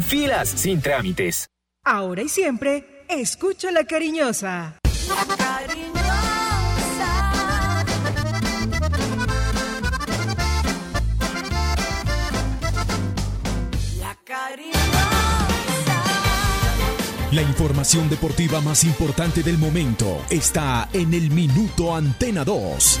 Filas sin trámites. Ahora y siempre, escucho la cariñosa. La cariñosa. La cariñosa. La información deportiva más importante del momento está en el Minuto Antena 2.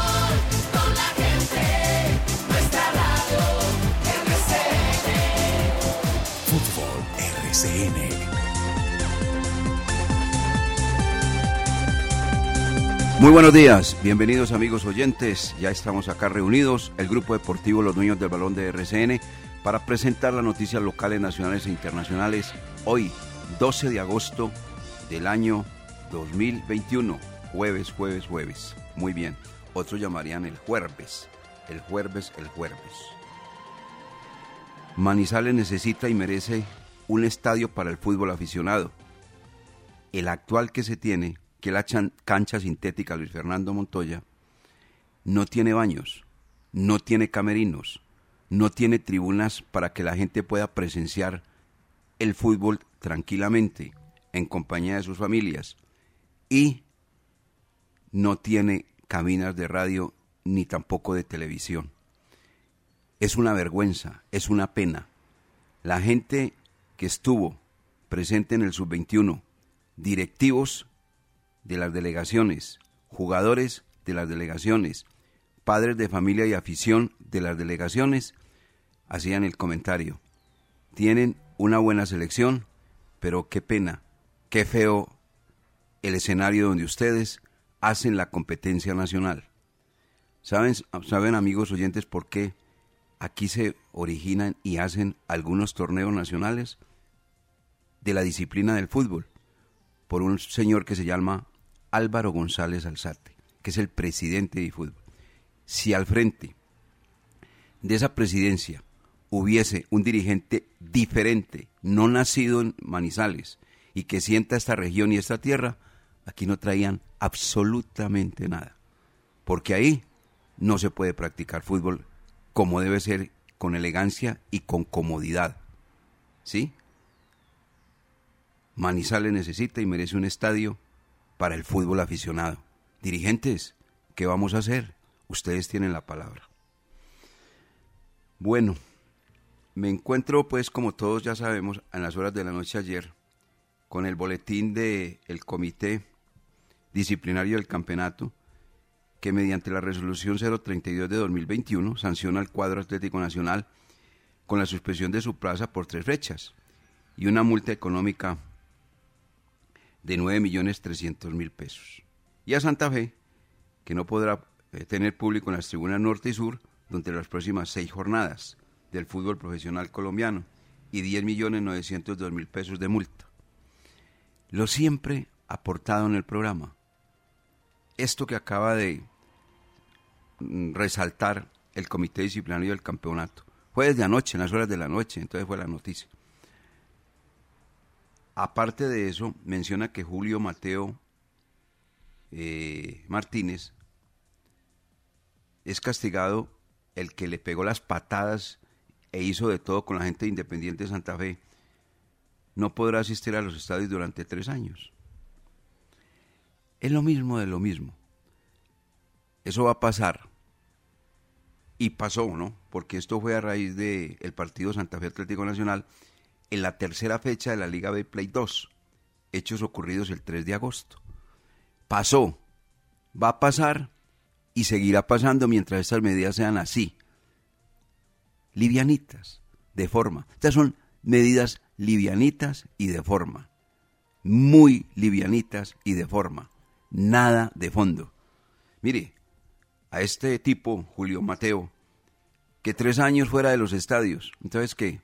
RCN. Muy buenos días, bienvenidos amigos oyentes. Ya estamos acá reunidos, el grupo deportivo Los Dueños del Balón de RCN, para presentar las noticias locales, nacionales e internacionales hoy, 12 de agosto del año 2021, jueves, jueves, jueves. Muy bien, otros llamarían el jueves, el jueves, el jueves. Manizales necesita y merece un estadio para el fútbol aficionado. El actual que se tiene, que es la cancha sintética Luis Fernando Montoya, no tiene baños, no tiene camerinos, no tiene tribunas para que la gente pueda presenciar el fútbol tranquilamente, en compañía de sus familias, y no tiene cabinas de radio ni tampoco de televisión. Es una vergüenza, es una pena. La gente que estuvo presente en el sub-21, directivos de las delegaciones, jugadores de las delegaciones, padres de familia y afición de las delegaciones, hacían el comentario. Tienen una buena selección, pero qué pena, qué feo el escenario donde ustedes hacen la competencia nacional. ¿Saben, saben amigos oyentes por qué aquí se originan y hacen algunos torneos nacionales de la disciplina del fútbol? Por un señor que se llama Álvaro González Alzate, que es el presidente de fútbol. Si al frente de esa presidencia hubiese un dirigente diferente, no nacido en Manizales, y que sienta esta región y esta tierra, aquí no traían absolutamente nada. Porque ahí no se puede practicar fútbol como debe ser, con elegancia y con comodidad. ¿Sí? Manizales necesita y merece un estadio para el fútbol aficionado. Dirigentes, ¿qué vamos a hacer? Ustedes tienen la palabra. Bueno, me encuentro pues como todos ya sabemos en las horas de la noche ayer con el boletín del el comité disciplinario del campeonato que mediante la resolución 032 de 2021 sanciona al cuadro Atlético Nacional con la suspensión de su plaza por tres fechas y una multa económica de 9.300.000 pesos. Y a Santa Fe, que no podrá eh, tener público en las tribunas norte y sur durante las próximas seis jornadas del fútbol profesional colombiano y 10.902.000 pesos de multa. Lo siempre aportado en el programa. Esto que acaba de mm, resaltar el Comité Disciplinario del Campeonato. Fue desde anoche, en las horas de la noche, entonces fue la noticia. Aparte de eso, menciona que Julio Mateo eh, Martínez es castigado el que le pegó las patadas e hizo de todo con la gente de Independiente de Santa Fe. No podrá asistir a los estadios durante tres años. Es lo mismo de lo mismo. Eso va a pasar. Y pasó, ¿no? Porque esto fue a raíz del partido Santa Fe Atlético Nacional en la tercera fecha de la Liga B Play 2. Hechos ocurridos el 3 de agosto. Pasó. Va a pasar y seguirá pasando mientras estas medidas sean así, livianitas, de forma. Estas son medidas livianitas y de forma, muy livianitas y de forma, nada de fondo. Mire, a este tipo, Julio Mateo, que tres años fuera de los estadios, entonces qué,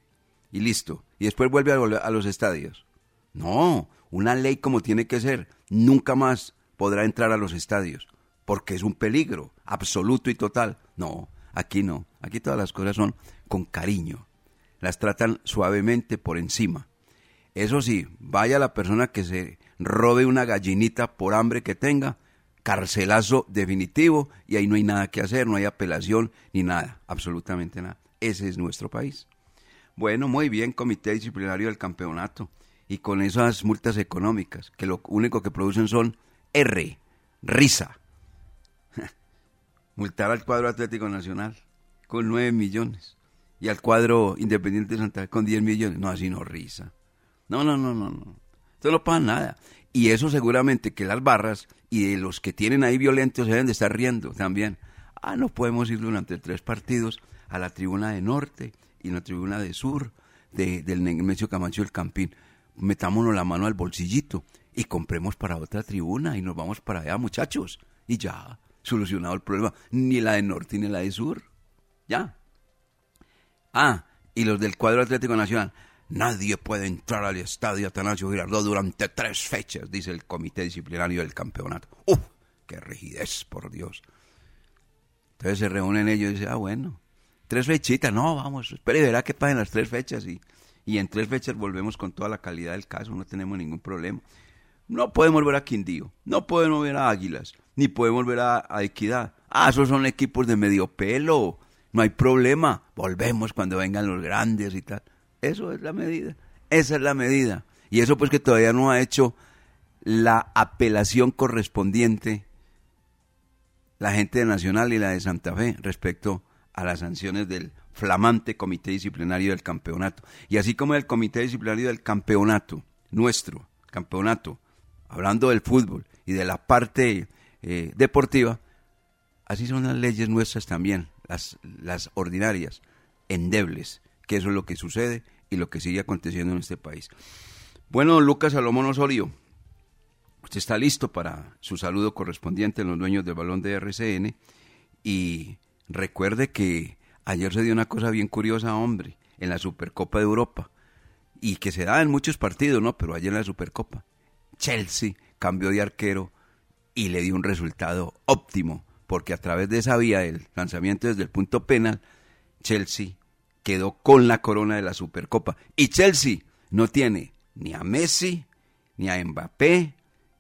y listo, y después vuelve a, a los estadios. No, una ley como tiene que ser, nunca más podrá entrar a los estadios, porque es un peligro absoluto y total. No, aquí no, aquí todas las cosas son con cariño, las tratan suavemente por encima. Eso sí, vaya la persona que se robe una gallinita por hambre que tenga, carcelazo definitivo y ahí no hay nada que hacer, no hay apelación ni nada, absolutamente nada. Ese es nuestro país. Bueno, muy bien, comité disciplinario del campeonato. Y con esas multas económicas, que lo único que producen son R, risa. Multar al cuadro Atlético Nacional con 9 millones y al cuadro Independiente de Santa con 10 millones. No, así no risa. No, no, no, no, no. Esto no pasa nada. Y eso seguramente que las barras y de los que tienen ahí violentos deben de estar riendo también. Ah, no podemos ir durante tres partidos a la tribuna de norte y la tribuna de sur de, del Nemesio Camacho del Campín. Metámonos la mano al bolsillito y compremos para otra tribuna y nos vamos para allá, muchachos. Y ya, solucionado el problema. Ni la de norte ni la de sur. Ya. Ah, y los del cuadro Atlético Nacional. Nadie puede entrar al estadio Atanasio Girardot durante tres fechas, dice el comité disciplinario del campeonato. ¡Uf! ¡Qué rigidez, por Dios! Entonces se reúnen ellos y dicen, ah, bueno, tres fechitas, no, vamos, espere verá que pasen las tres fechas y, y en tres fechas volvemos con toda la calidad del caso, no tenemos ningún problema. No podemos ver a Quindío, no podemos ver a Águilas, ni podemos ver a, a Equidad. Ah, esos son equipos de medio pelo, no hay problema, volvemos cuando vengan los grandes y tal. Eso es la medida, esa es la medida. Y eso pues que todavía no ha hecho la apelación correspondiente la gente de Nacional y la de Santa Fe respecto a las sanciones del flamante comité disciplinario del campeonato. Y así como el comité disciplinario del campeonato, nuestro campeonato, hablando del fútbol y de la parte eh, deportiva, así son las leyes nuestras también, las, las ordinarias, endebles, que eso es lo que sucede y lo que sigue aconteciendo en este país. Bueno, Lucas Salomón Osorio, usted está listo para su saludo correspondiente en los dueños del balón de RCN y recuerde que ayer se dio una cosa bien curiosa, hombre, en la Supercopa de Europa y que se da en muchos partidos, ¿no? Pero ayer en la Supercopa, Chelsea cambió de arquero y le dio un resultado óptimo, porque a través de esa vía del lanzamiento desde el punto penal, Chelsea quedó con la corona de la Supercopa. Y Chelsea no tiene ni a Messi, ni a Mbappé,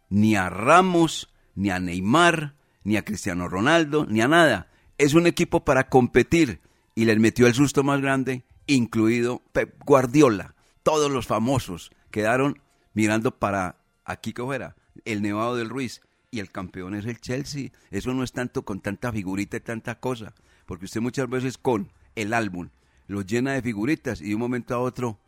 ni a Ramos, ni a Neymar, ni a Cristiano Ronaldo, ni a nada. Es un equipo para competir y les metió el susto más grande, incluido Pep Guardiola. Todos los famosos quedaron mirando para aquí que fuera, el Nevado del Ruiz. Y el campeón es el Chelsea. Eso no es tanto con tanta figurita y tanta cosa. Porque usted muchas veces con el álbum lo llena de figuritas y de un momento a otro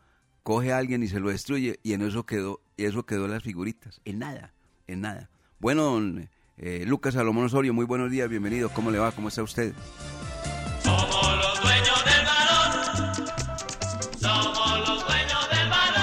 coge a alguien y se lo destruye y en eso quedó, y eso quedó las figuritas. En nada, en nada. Bueno, don eh, Lucas Salomón Osorio, muy buenos días, bienvenido. ¿Cómo le va? ¿Cómo está usted? Somos los dueños del balón. Somos los dueños del balón.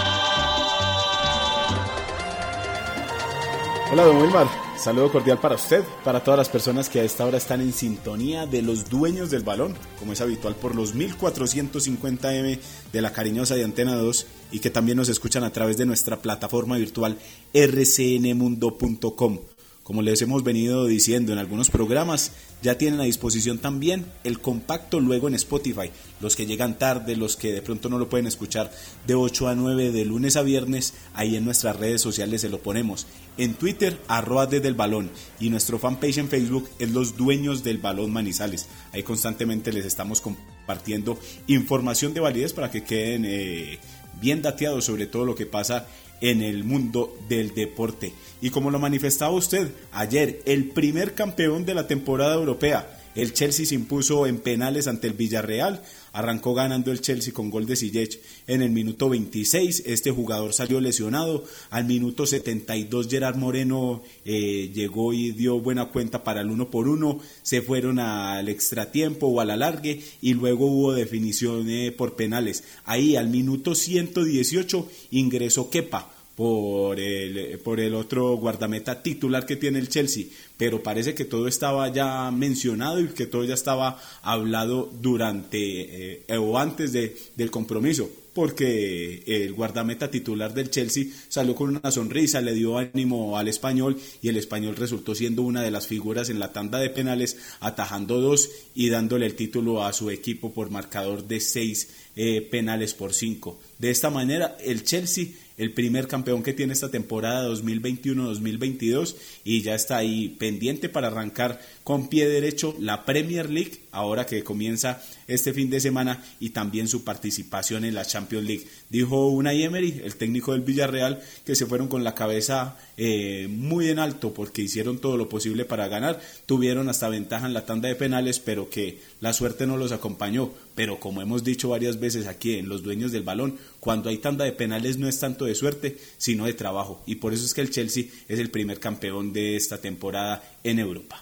Hola, don Wilmar. Saludo cordial para usted, para todas las personas que a esta hora están en sintonía de los dueños del balón, como es habitual por los 1450M de la cariñosa de Antena 2 y que también nos escuchan a través de nuestra plataforma virtual rcnmundo.com. Como les hemos venido diciendo en algunos programas, ya tienen a disposición también el compacto luego en Spotify. Los que llegan tarde, los que de pronto no lo pueden escuchar de 8 a 9 de lunes a viernes, ahí en nuestras redes sociales se lo ponemos. En Twitter, arroba desde el balón. Y nuestro fanpage en Facebook es Los Dueños del Balón Manizales. Ahí constantemente les estamos compartiendo información de validez para que queden eh, bien dateados sobre todo lo que pasa en el mundo del deporte. Y como lo manifestaba usted ayer, el primer campeón de la temporada europea, El Chelsea se impuso en penales ante el Villarreal. Arrancó ganando el Chelsea con gol de Ziyech en el minuto 26. Este jugador salió lesionado. Al minuto 72 Gerard Moreno eh, llegó y dio buena cuenta para el uno por uno. Se fueron al extratiempo o al alargue y luego hubo definición eh, por penales. Ahí al minuto 118 ingresó Kepa por el, por el otro guardameta titular que tiene el Chelsea, pero parece que todo estaba ya mencionado y que todo ya estaba hablado durante eh, o antes de, del compromiso, porque el guardameta titular del Chelsea salió con una sonrisa, le dio ánimo al español y el español resultó siendo una de las figuras en la tanda de penales, atajando dos y dándole el título a su equipo por marcador de seis eh, penales por cinco. De esta manera, el Chelsea el primer campeón que tiene esta temporada 2021-2022 y ya está ahí pendiente para arrancar con pie derecho la Premier League, ahora que comienza este fin de semana y también su participación en la Champions League. Dijo Unai Emery, el técnico del Villarreal, que se fueron con la cabeza eh, muy en alto porque hicieron todo lo posible para ganar, tuvieron hasta ventaja en la tanda de penales, pero que la suerte no los acompañó. Pero como hemos dicho varias veces aquí en Los Dueños del Balón, cuando hay tanda de penales no es tanto de suerte, sino de trabajo. Y por eso es que el Chelsea es el primer campeón de esta temporada en Europa.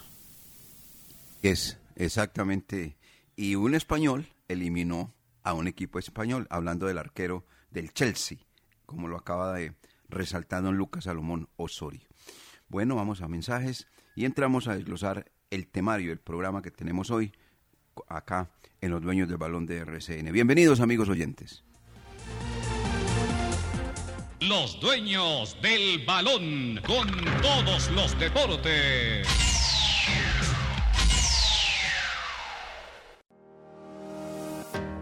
Es exactamente. Y un español eliminó a un equipo español, hablando del arquero del Chelsea, como lo acaba de resaltar don Lucas Salomón Osorio. Bueno, vamos a mensajes y entramos a desglosar el temario, el programa que tenemos hoy acá en los dueños del balón de RCN. Bienvenidos amigos oyentes. Los dueños del balón con todos los deportes.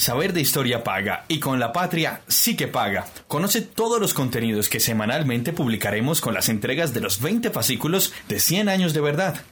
Saber de historia paga y con la patria sí que paga. Conoce todos los contenidos que semanalmente publicaremos con las entregas de los 20 fascículos de 100 años de verdad.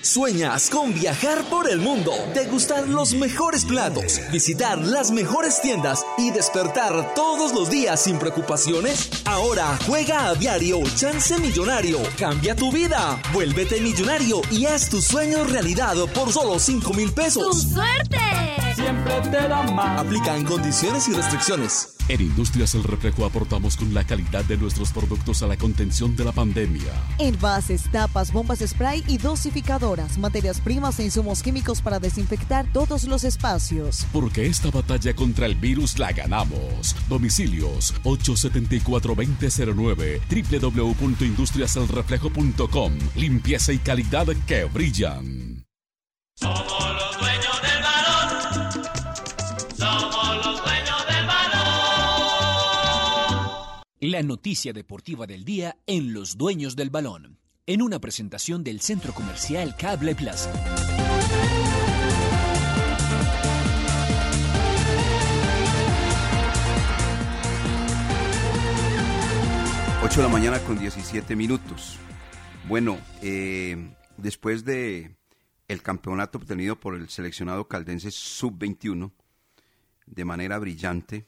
¿Sueñas con viajar por el mundo, degustar los mejores platos, visitar las mejores tiendas y despertar todos los días sin preocupaciones? Ahora juega a diario Chance Millonario. Cambia tu vida. Vuélvete millonario y haz tus sueños realidad por solo 5 mil pesos. ¡Tu suerte! Siempre te da más. Aplican condiciones y restricciones. En Industrias El Reflejo aportamos con la calidad de nuestros productos a la contención de la pandemia. Envases, tapas, bombas spray y materias primas e insumos químicos para desinfectar todos los espacios. Porque esta batalla contra el virus la ganamos. Domicilios 874-2009, www.industriaselreflejo.com. Limpieza y calidad que brillan. Somos los dueños del balón. Somos los dueños del balón. La noticia deportiva del día en Los Dueños del Balón, en una presentación del Centro Comercial Cable Plaza. 8 de la mañana con 17 minutos. Bueno, eh, después de el campeonato obtenido por el seleccionado caldense sub-21 de manera brillante,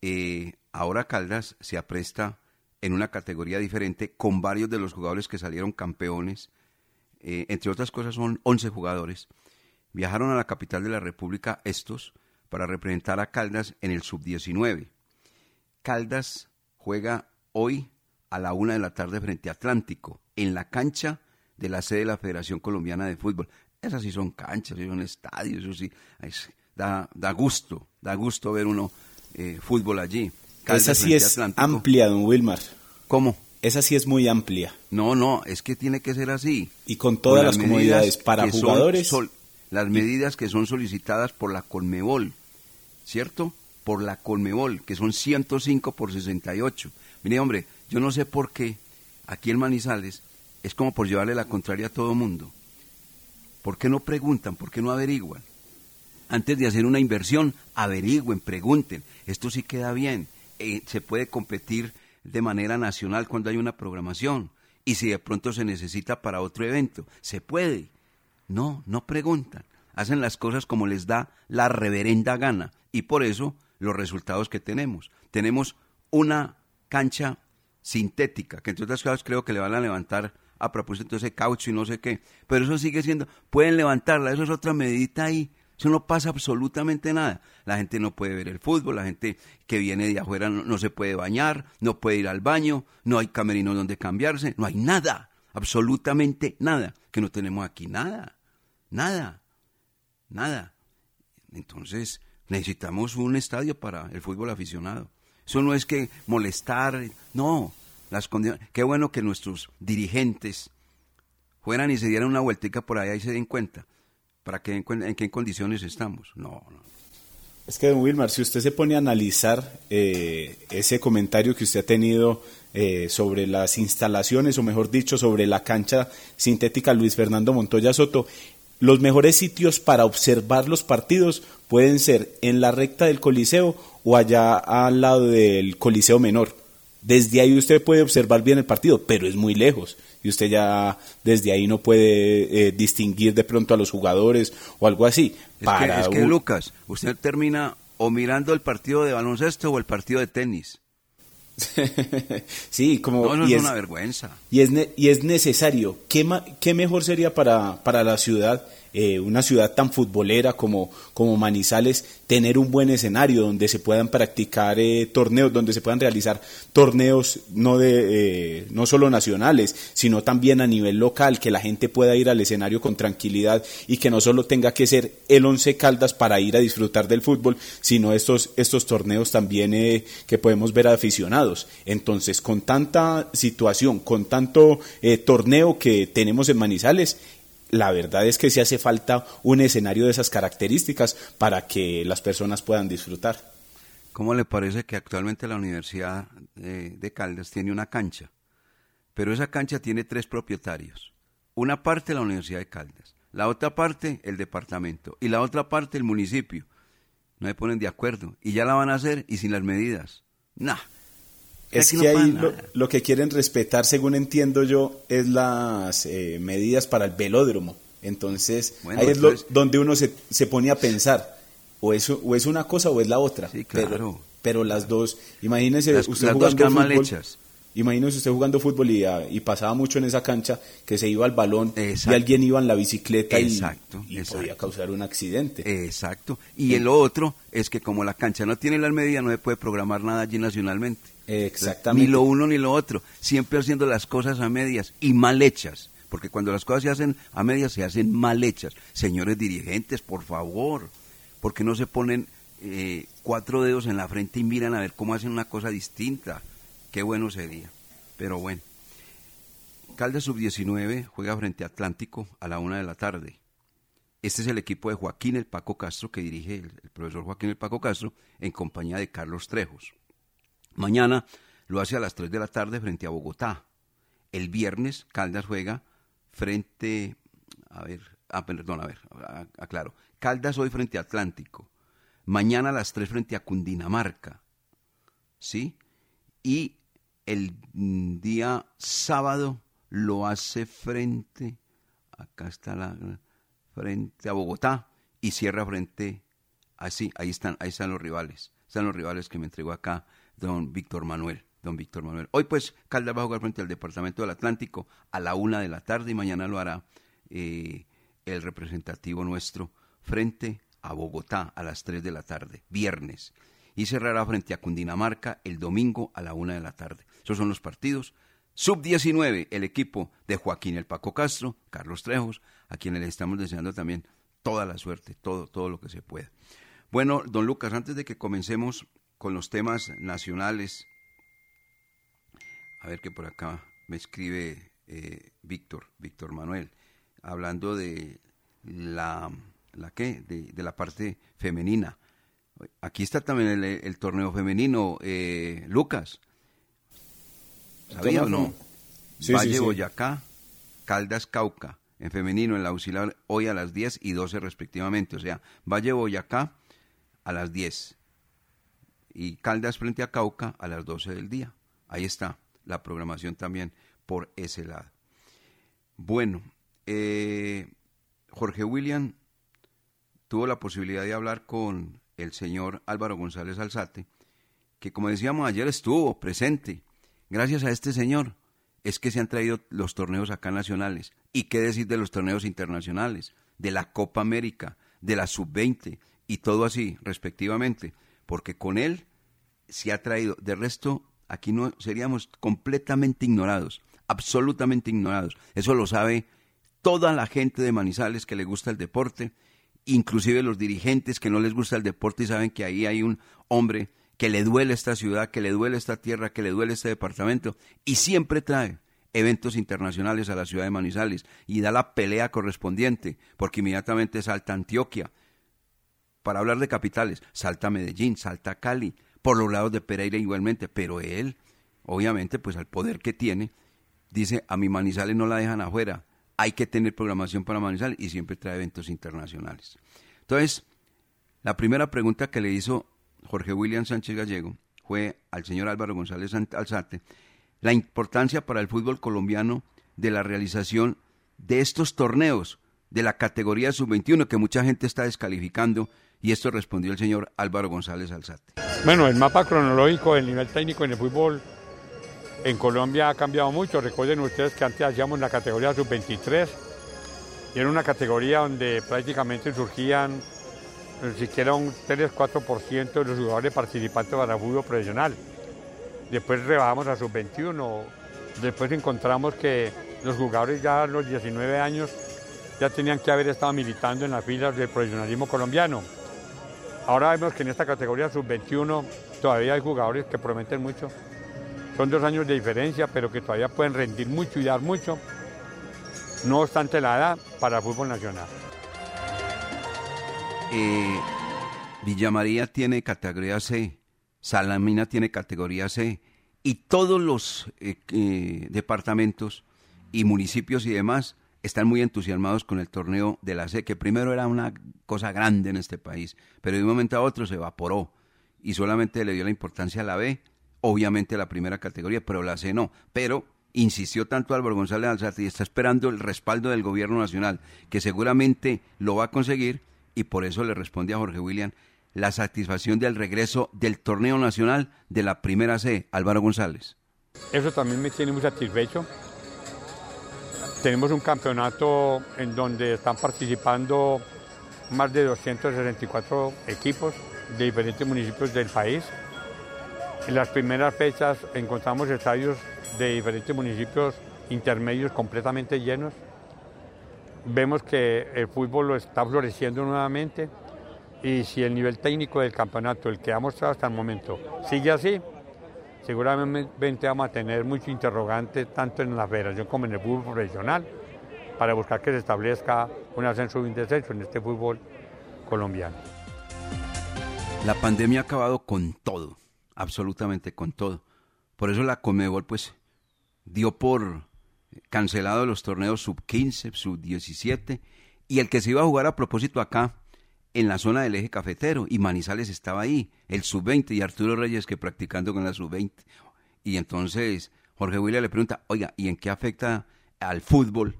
eh, ahora Caldas se apresta en una categoría diferente con varios de los jugadores que salieron campeones. Eh, entre otras cosas son 11 jugadores. Viajaron a la capital de la República estos para representar a Caldas en el sub-19. Caldas juega hoy a la una de la tarde frente a Atlántico, en la cancha de la sede de la Federación Colombiana de Fútbol. Esas sí son canchas, sí son estadios, eso sí, da, da gusto, da gusto ver uno eh, fútbol allí. Esa sí es amplia, don Wilmar. ¿Cómo? Esa sí es muy amplia. No, no, es que tiene que ser así. Y con todas las, comodidades para jugadores. las medidas que son solicitadas por la Colmebol, ¿cierto? Por la Colmebol, que son 105 por 68. Mire, hombre, yo no sé por qué aquí en Manizales es como por llevarle la contraria a todo mundo. ¿Por qué no preguntan? ¿Por qué no averiguan? Antes de hacer una inversión, averigüen, pregunten. Esto sí queda bien. Eh, se puede competir de manera nacional cuando hay una programación. Y si de pronto se necesita para otro evento, se puede. No, no preguntan. Hacen las cosas como les da la reverenda gana. Y por eso los resultados que tenemos. Tenemos una cancha sintética, que entre otras cosas creo que le van a levantar a propósito ese caucho y no sé qué. Pero eso sigue siendo, pueden levantarla, eso es otra medida ahí. Eso no pasa absolutamente nada. La gente no puede ver el fútbol, la gente que viene de afuera no, se puede bañar, no puede ir al baño, no hay camerinos donde cambiarse, no hay nada, absolutamente nada. Que no tenemos aquí nada, nada, nada. Entonces necesitamos un estadio para el fútbol aficionado. Eso no es que molestar, no. Las Qué bueno que nuestros dirigentes fueran y se dieran una vueltica por allá y se den cuenta para que en, qué condiciones estamos. No, no. Es que, don Wilmar, si usted se pone a analizar eh, ese comentario que usted ha tenido eh, sobre las instalaciones, o mejor dicho, sobre la cancha sintética Luis Fernando Montoya Soto, los mejores sitios para observar los partidos pueden ser en la recta del Coliseo o allá al lado del Coliseo Menor. Desde ahí usted puede observar bien el partido, pero es muy lejos y usted ya desde ahí no puede eh, distinguir de pronto a los jugadores o algo así. Es que, es que Lucas, usted termina o mirando el partido de baloncesto o el partido de tenis. sí, como... No, es, una vergüenza. Y es, y es necesario. ¿Qué, ¿Qué mejor sería para, para la ciudad eh, una ciudad tan futbolera como, como Manizales, tener un buen escenario donde se puedan practicar eh, torneos, donde se puedan realizar torneos no, de, eh, no solo nacionales, sino también a nivel local, que la gente pueda ir al escenario con tranquilidad y que no solo tenga que ser el Once Caldas para ir a disfrutar del fútbol, sino estos, estos torneos también que podemos ver aficionados. Entonces, con tanta situación, con tanto torneo que tenemos en Manizales, la verdad es que sí hace falta un escenario de esas características para que las personas puedan disfrutar. ¿Cómo le parece que actualmente la Universidad de Caldas tiene una cancha? Pero esa cancha tiene tres propietarios. Una parte la Universidad de Caldas, la otra parte el departamento y la otra parte el municipio. No se ponen de acuerdo y ya la van a hacer y sin las medidas. Nah, es que ahí lo, que quieren respetar, según entiendo yo, es las eh, medidas para el velódromo. Entonces, ahí es donde uno se, se pone a pensar, o, eso, o es una cosa o es la otra. Sí, claro. Pero, las dos, imagínese usted jugando fútbol, hechas. Imagínese usted jugando fútbol y, ah, y, pasaba mucho en esa cancha que se iba al balón y alguien iba en la bicicleta y, podía causar un accidente. Exacto. Y el otro es que como la cancha no tiene las medidas, no se puede programar nada allí nacionalmente. Exactamente. Ni lo uno ni lo otro. Siempre haciendo las cosas a medias y mal hechas. Porque cuando las cosas se hacen a medias, se hacen mal hechas. Señores dirigentes, por favor. porque no se ponen eh, cuatro dedos en la frente y miran a ver cómo hacen una cosa distinta? Qué bueno sería. Pero bueno. Caldas Sub-19 juega frente a Atlántico a la una de la tarde. Este es el equipo de Joaquín el Paco Castro que dirige el, el profesor Joaquín el Paco Castro en compañía de Carlos Trejos. Mañana lo hace a las 3 de la tarde frente a Bogotá. El viernes Caldas juega frente, a ver, ah, perdón, a ver, aclaro. Caldas hoy frente a Atlántico. Mañana a las 3 frente a Cundinamarca. ¿Sí? Y el día sábado lo hace frente, acá está la, frente a Bogotá y cierra frente, así, ahí están, ahí están los rivales, están los rivales que me entregó acá don Víctor Manuel, don Víctor Manuel. Hoy pues Caldas va a jugar frente al Departamento del Atlántico a la una de la tarde y mañana lo hará eh, el representativo nuestro frente a Bogotá a las 3 de la tarde, viernes. Y cerrará frente a Cundinamarca el domingo a la una de la tarde. Esos son los partidos. Sub-19, el equipo de Joaquín El Paco Castro, Carlos Trejos, a quienes les estamos deseando también toda la suerte, todo, todo lo que se pueda. Bueno, don Lucas, antes de que comencemos con los temas nacionales, a ver que por acá me escribe eh, Víctor, Víctor Manuel, hablando de la la qué, de, la parte femenina. Aquí está también el, torneo femenino, eh, Lucas. ¿Sabía o no? Valle Boyacá, Caldas Cauca, en femenino, en la auxiliar, hoy a las 10 y 12 respectivamente. O sea, Valle Boyacá a las 10 y Caldas frente a Cauca a las 12 del día. Ahí está la programación también por ese lado. Bueno, eh, Jorge William tuvo la posibilidad de hablar con el señor Álvaro González Alzate, que como decíamos ayer estuvo presente. Gracias a este señor es que se han traído los torneos acá nacionales. ¿Y qué decir de los torneos internacionales? De la Copa América, de la Sub-20 y todo así, respectivamente. Porque con él se ha traído. De resto, aquí no seríamos completamente ignorados, absolutamente ignorados. Eso lo sabe toda la gente de Manizales que le gusta el deporte inclusive los dirigentes que no les gusta el deporte y saben que ahí hay un hombre que le duele esta ciudad, que le duele esta tierra, que le duele este departamento, y siempre trae eventos internacionales a la ciudad de Manizales y da la pelea correspondiente, porque inmediatamente salta Antioquia. Para hablar de capitales, salta Medellín, salta Cali, por los lados de Pereira igualmente, pero él, obviamente, pues al poder que tiene, dice, a mi Manizales no la dejan afuera, hay que tener programación para Manizales y siempre trae eventos internacionales. Entonces, la primera pregunta que le hizo Jorge William Sánchez Gallego fue al señor Álvaro González Alzate la importancia para el fútbol colombiano de la realización de estos torneos de la categoría sub-21 que mucha gente está descalificando y esto respondió el señor Álvaro González Alzate. Bueno, el mapa cronológico del nivel técnico en el fútbol en Colombia ha cambiado mucho. Recuerden ustedes que antes hacíamos la categoría sub-23 y era una categoría donde prácticamente surgían ni siquiera un 3-4% de los jugadores participantes para fútbol profesional. Después rebajamos a sub-21. Después encontramos que los jugadores ya a los 19 años ya tenían que haber estado militando en las filas del profesionalismo colombiano. Ahora vemos que en esta categoría sub-21 todavía hay jugadores que prometen mucho. Son dos años de diferencia, pero que todavía pueden rendir mucho y dar mucho, no obstante la edad, para fútbol nacional. Eh, Villa María tiene categoría C, Salamina tiene categoría C, y todos los eh, eh, departamentos y municipios y demás están muy entusiasmados con el torneo de la C, que primero era una cosa grande en este país, pero de un momento a otro se evaporó y solamente le dio la importancia a la B obviamente la primera categoría, pero la C no. Pero insistió tanto Álvaro González Alzate y está esperando el respaldo del gobierno nacional, que seguramente lo va a conseguir, y por eso le responde a Jorge William la satisfacción del regreso del torneo nacional de la primera C, Álvaro González. Eso también me tiene muy satisfecho. Tenemos un campeonato en donde están participando más de 264 equipos de diferentes municipios del país. En las primeras fechas encontramos estadios de diferentes municipios intermedios completamente llenos. Vemos que el fútbol lo está floreciendo nuevamente y si el nivel técnico del campeonato, el que ha mostrado hasta el momento, sigue así, seguramente vamos a tener mucho interrogante tanto en la federación como en el fútbol profesional para buscar que se establezca un ascenso y un descenso en este fútbol colombiano. La pandemia ha acabado con todo absolutamente con todo, Por eso la Comebol pues dio por cancelado los torneos sub 15, sub 17 y el que se iba a jugar a propósito acá en la zona del eje cafetero y Manizales estaba ahí, el sub 20 y Arturo Reyes que practicando con la sub 20. Y entonces Jorge William le pregunta, oiga, ¿y en qué afecta al fútbol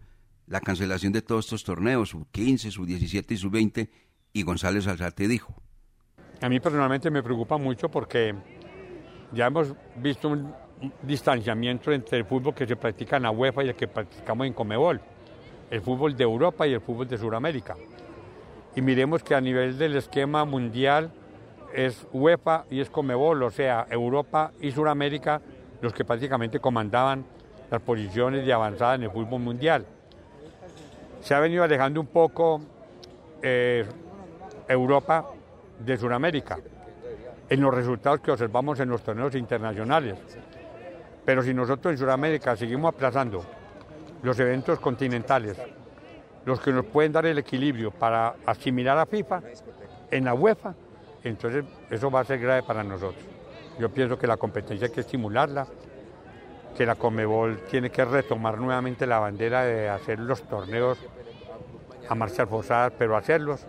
la cancelación de todos estos torneos, sub 15, sub 17 y sub 20? Y González Alzate dijo. A mí personalmente me preocupa mucho porque ya hemos visto un distanciamiento entre el fútbol que se practica en la UEFA y el que practicamos en Comebol, el fútbol de Europa y el fútbol de Sudamérica. Y miremos que a nivel del esquema mundial es UEFA y es Comebol, o sea, Europa y Sudamérica los que prácticamente comandaban las posiciones de avanzada en el fútbol mundial. Se ha venido alejando un poco eh, Europa de Sudamérica en los resultados que observamos en los torneos internacionales. Pero si nosotros en Sudamérica seguimos aplazando los eventos continentales, los que nos pueden dar el equilibrio para asimilar a FIFA en la UEFA, entonces eso va a ser grave para nosotros. Yo pienso que la competencia hay que estimularla, que la Comebol tiene que retomar nuevamente la bandera de hacer los torneos a marchar forzadas, pero hacerlos,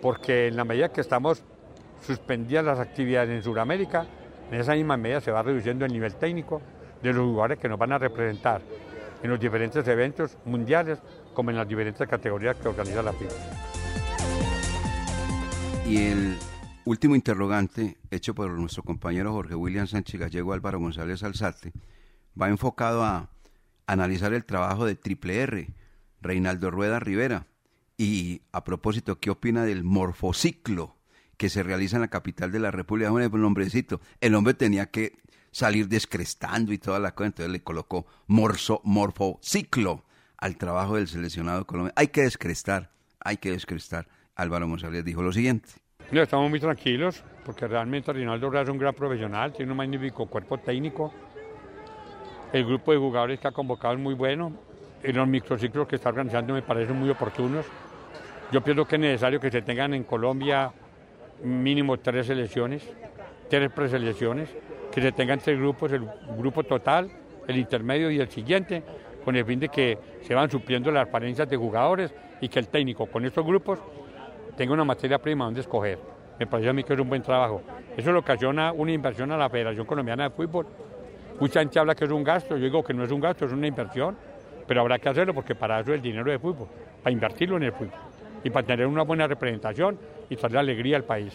porque en la medida que estamos suspendidas las actividades en Sudamérica, en esa misma medida se va reduciendo el nivel técnico de los jugadores que nos van a representar en los diferentes eventos mundiales como en las diferentes categorías que organiza la FIFA. Y el último interrogante hecho por nuestro compañero Jorge William Sánchez Gallego Álvaro González Alzate va enfocado a analizar el trabajo de Triple R, Reinaldo Rueda Rivera. Y a propósito, ¿qué opina del morfociclo que se realiza en la capital de la República? Bueno, un hombrecito. El hombre tenía que salir descrestando y toda la cosa, entonces le colocó morso, morfociclo al trabajo del seleccionado colombiano. Hay que descrestar, hay que descrestar. Álvaro González dijo lo siguiente. Estamos muy tranquilos porque realmente Rinaldo Rueda es un gran profesional, tiene un magnífico cuerpo técnico. El grupo de jugadores que ha convocado es muy bueno. En los microciclos que está organizando me parecen muy oportunos. Yo pienso que es necesario que se tengan en Colombia mínimo tres selecciones, tres preselecciones, que se tengan tres grupos, el grupo total, el intermedio y el siguiente, con el fin de que se van supliendo las apariencias de jugadores y que el técnico con estos grupos tenga una materia prima donde escoger. Me parece a mí que es un buen trabajo. Eso le ocasiona una inversión a la Federación Colombiana de Fútbol. Mucha gente habla que es un gasto, yo digo que no es un gasto, es una inversión, pero habrá que hacerlo porque para eso es el dinero de fútbol, para invertirlo en el fútbol y para tener una buena representación y traer alegría al país.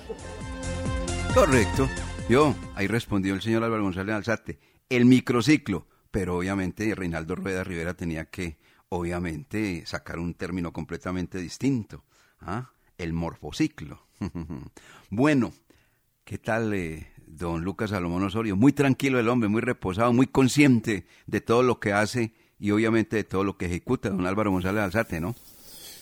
Correcto. Yo, ahí respondió el señor Álvaro González Alzate, el microciclo, pero obviamente Reinaldo Rueda Rivera tenía que, obviamente, sacar un término completamente distinto, ¿ah? el morfociclo. bueno, ¿qué tal, eh, don Lucas Salomón Osorio? Muy tranquilo el hombre, muy reposado, muy consciente de todo lo que hace y obviamente de todo lo que ejecuta don Álvaro González Alzate, ¿no?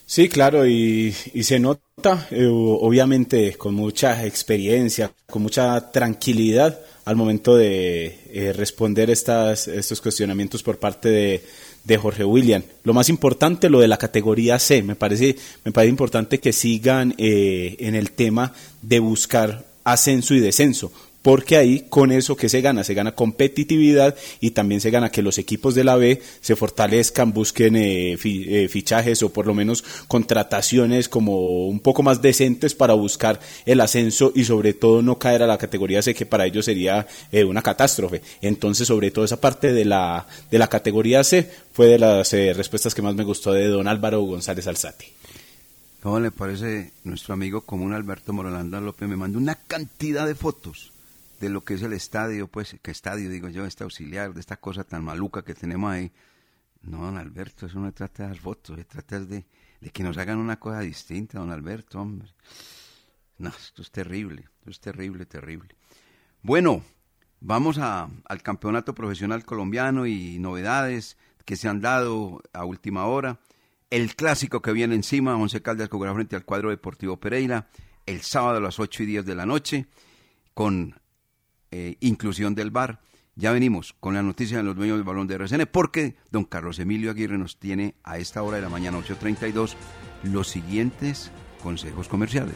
Sí, claro, y, se nota, eh, obviamente, con mucha experiencia, con mucha tranquilidad al momento de eh, responder estas, estos cuestionamientos por parte de, de, Jorge William. Lo más importante, lo de la categoría C, me parece, me parece importante que sigan eh, en el tema de buscar ascenso y descenso, porque ahí con eso que se gana, se gana competitividad y también se gana que los equipos de la B se fortalezcan, busquen eh, eh, fichajes o por lo menos contrataciones como un poco más decentes para buscar el ascenso y sobre todo no caer a la categoría C que para ellos sería eh, una catástrofe. Entonces sobre todo esa parte de la, de la categoría C fue de las respuestas que más me gustó de don Álvaro González Alzati. ¿Cómo le parece nuestro amigo común Alberto Morolanda López? Me mandó una cantidad de fotos de lo que es el estadio, pues, que estadio, digo yo, este auxiliar, de esta cosa tan maluca que tenemos ahí. No, don Alberto, eso no se trata de las fotos, se trata de, de que nos hagan una cosa distinta, don Alberto, hombre. No, esto es terrible, esto es terrible, terrible. Bueno, vamos a, al campeonato profesional colombiano y novedades que se han dado a última hora. El clásico que viene encima, Once Caldas jugará frente al cuadro deportivo Pereira, el sábado a las 8 y 10 de la noche, con eh, inclusión del bar. Ya venimos con la noticia de los dueños del balón de RCN porque don Carlos Emilio Aguirre nos tiene a esta hora de la mañana 8.32 los siguientes consejos comerciales.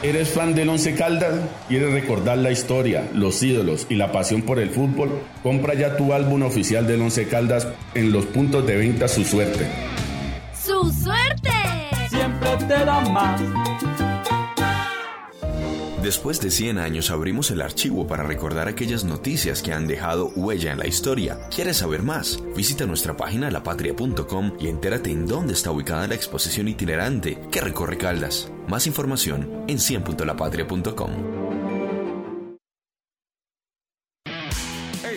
¿Eres fan del Once Caldas? ¿Quieres recordar la historia, los ídolos y la pasión por el fútbol? Compra ya tu álbum oficial del Once Caldas en los puntos de venta Su Suerte. ¡Su suerte! Siempre te da más. Después de 100 años abrimos el archivo para recordar aquellas noticias que han dejado huella en la historia. ¿Quieres saber más? Visita nuestra página lapatria.com y entérate en dónde está ubicada la exposición itinerante que recorre Caldas. Más información en 100.lapatria.com.